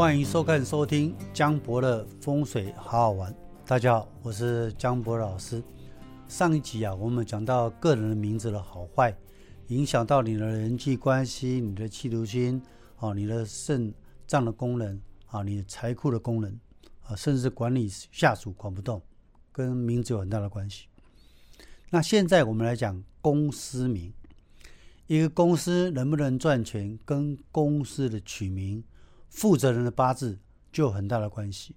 欢迎收看、收听江博的风水好好玩。大家好，我是江博老师。上一集啊，我们讲到个人的名字的好坏，影响到你的人际关系、你的气流心啊、你的肾脏的功能啊、你的财库的功能啊，甚至管理下属管不动，跟名字有很大的关系。那现在我们来讲公司名，一个公司能不能赚钱，跟公司的取名、负责人的八字就有很大的关系。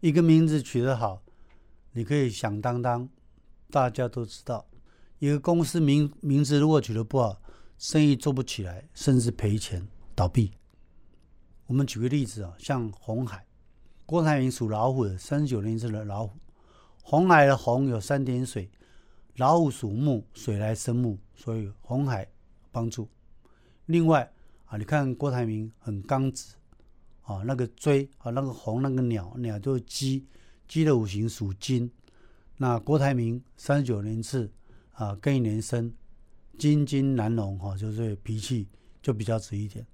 一个名字取得好，你可以响当当，大家都知道。一个公司名名字如果取得不好，生意做不起来，甚至赔钱倒闭。我们举个例子啊，像红海，郭台铭属老虎的，三十九年生的老虎。红海的红有三点水，老虎属木，水来生木，所以红海帮助。另外啊，你看郭台铭很刚直啊，那个锥啊，那个红那个鸟鸟就是鸡，鸡的五行属金。那郭台铭三十九年次啊，庚寅年生，金金难容哈，就是脾气就比较直一点。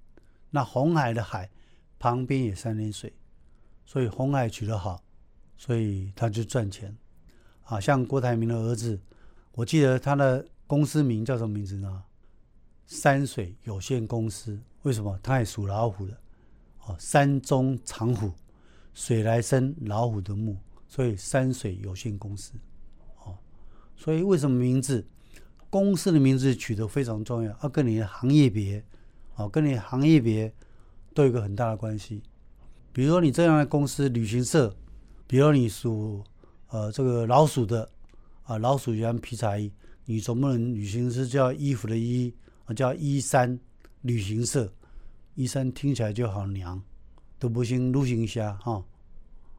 那红海的海旁边也三点水，所以红海取得好，所以他就赚钱。啊，像郭台铭的儿子，我记得他的公司名叫什么名字呢？山水有限公司。为什么？它也属老虎的。哦，山中藏虎，水来生老虎的木，所以山水有限公司。哦，所以为什么名字公司的名字取得非常重要？要跟你的行业别，哦，跟你行业别都有个很大的关系。比如说你这样的公司，旅行社，比如你属。呃，这个老鼠的啊，老鼠喜欢皮草衣，你总不能旅行社叫衣服的衣，叫衣衫旅行社，衣衫听起来就好娘，都不行旅行侠哈。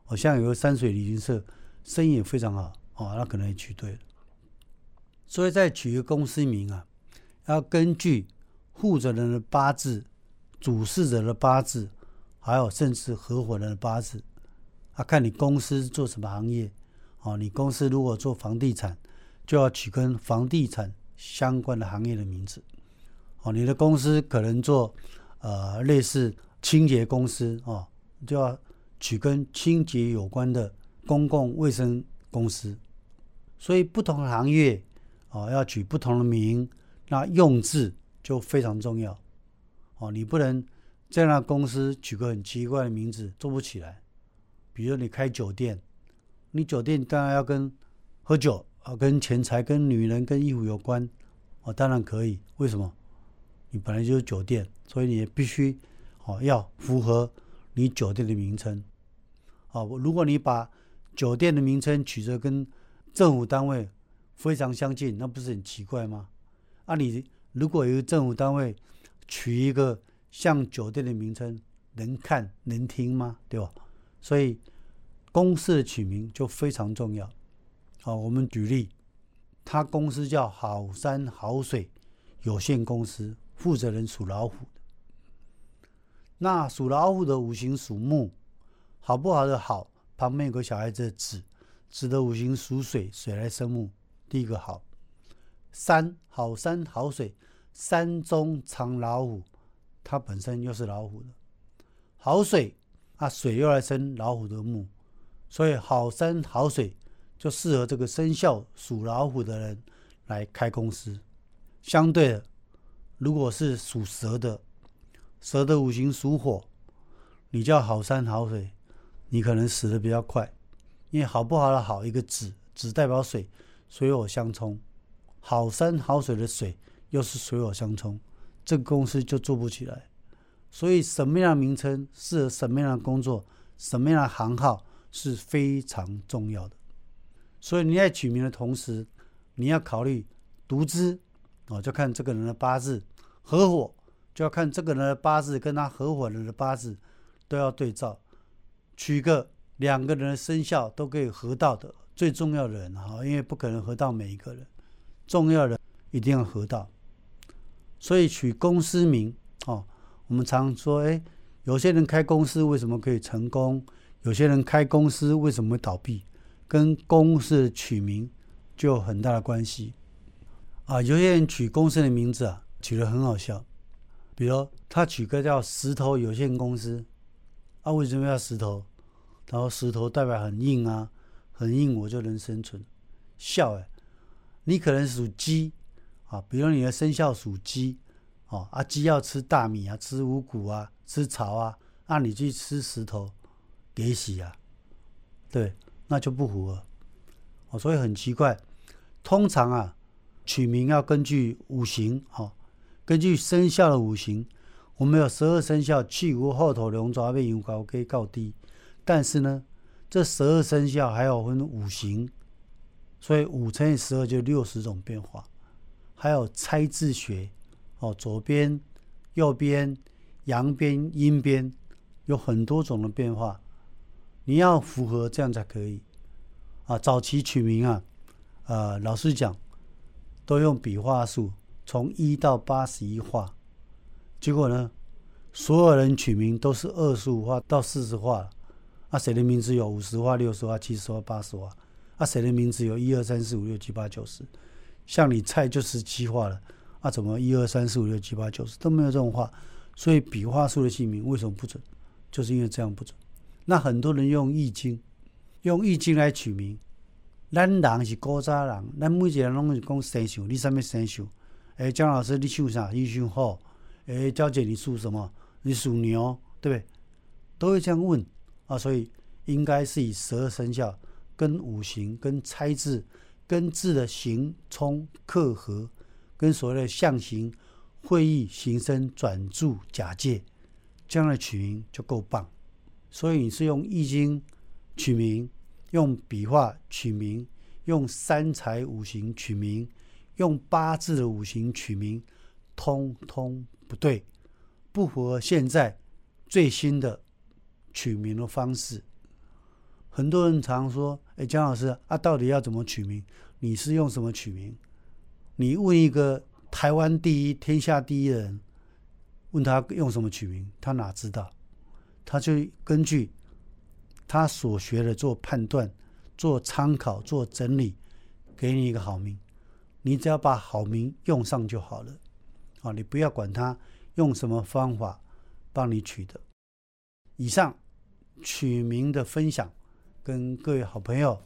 好像有个山水旅行社，生意也非常好哦，那可能也取对了。所以在取一个公司名啊，要根据负责人的八字、主事者的八字，还有甚至合伙人的八字啊，看你公司做什么行业。哦，你公司如果做房地产，就要取跟房地产相关的行业的名字。哦，你的公司可能做呃类似清洁公司哦，就要取跟清洁有关的公共卫生公司。所以不同行业哦，要取不同的名，那用字就非常重要。哦，你不能这样的公司取个很奇怪的名字，做不起来。比如你开酒店。你酒店当然要跟喝酒啊，跟钱财、跟女人、跟衣服有关，哦，当然可以。为什么？你本来就是酒店，所以你必须哦要符合你酒店的名称。哦，如果你把酒店的名称取着跟政府单位非常相近，那不是很奇怪吗？啊，你如果有政府单位取一个像酒店的名称，能看能听吗？对吧？所以。公司的取名就非常重要。好，我们举例，他公司叫好山好水有限公司，负责人属老虎的。那属老虎的五行属木，好不好的好，旁边有个小孩子的子，子的五行属水，水来生木，第一个好。山好山好水，山中藏老虎，它本身又是老虎的。好水啊，水又来生老虎的木。所以好山好水就适合这个生肖属老虎的人来开公司。相对的，如果是属蛇的，蛇的五行属火，你叫好山好水，你可能死的比较快，因为好不好的好一个子，子代表水，水火相冲，好山好水的水又是水火相冲，这个公司就做不起来。所以什么样的名称适合什么样的工作，什么样的行号？是非常重要的，所以你在取名的同时，你要考虑独资哦，就看这个人的八字；合伙就要看这个人的八字跟他合伙人的八字都要对照，取个两个人的生肖都可以合到的最重要的人哈，因为不可能合到每一个人，重要的一定要合到。所以取公司名哦，我们常说，哎，有些人开公司为什么可以成功？有些人开公司为什么会倒闭，跟公司取名就有很大的关系啊。有些人取公司的名字啊，取得很好笑，比如他取个叫石头有限公司，啊，为什么要石头？然后石头代表很硬啊，很硬我就能生存。笑哎，你可能属鸡啊，比如你的生肖属鸡哦，啊鸡要吃大米啊，吃五谷啊，吃草啊，那你去吃石头，给洗啊，对，那就不符合。哦，所以很奇怪，通常啊，取名要根据五行哦，根据生肖的五行，我们有十二生肖，去无后头龙爪变羊高可以告低，但是呢，这十二生肖还有分五行。所以五乘以十二就六十种变化，还有拆字学，哦，左边、右边、阳边、阴边，有很多种的变化，你要符合这样才可以。啊，早期取名啊，呃，老实讲，都用笔画数，从一到八十一画，结果呢，所有人取名都是二十五画到四十画，啊，谁的名字有五十画、六十画、七十画、八十画？啊，谁的名字有一二三四五六七八九十？像你菜就十七画了，啊，怎么一二三四五六七八九十都没有这种画？所以笔画数的姓名为什么不准？就是因为这样不准。那很多人用易经，用易经来取名。咱人是古早人，咱每一个人拢是讲生肖，你啥物生肖？诶，姜老师你属啥？你属虎。诶，娇姐你属什么？你属牛，对不对？都会这样问啊，所以应该是以十二生肖。跟五行、跟猜字、跟字的形冲克合，跟所谓的象形、会意、形声、转注、假借，这样的取名就够棒。所以你是用易经取名，用笔画取名，用三才五行取名，用八字的五行取名，通通不对，不符合现在最新的取名的方式。很多人常说：“哎，姜老师啊，到底要怎么取名？你是用什么取名？你问一个台湾第一、天下第一人，问他用什么取名，他哪知道？他就根据他所学的做判断、做参考、做整理，给你一个好名。你只要把好名用上就好了。啊，你不要管他用什么方法帮你取的。以上取名的分享。”跟各位好朋友、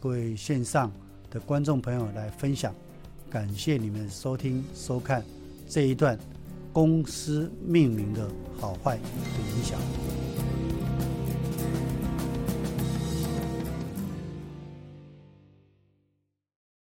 各位线上的观众朋友来分享，感谢你们收听收看这一段公司命名的好坏的影响。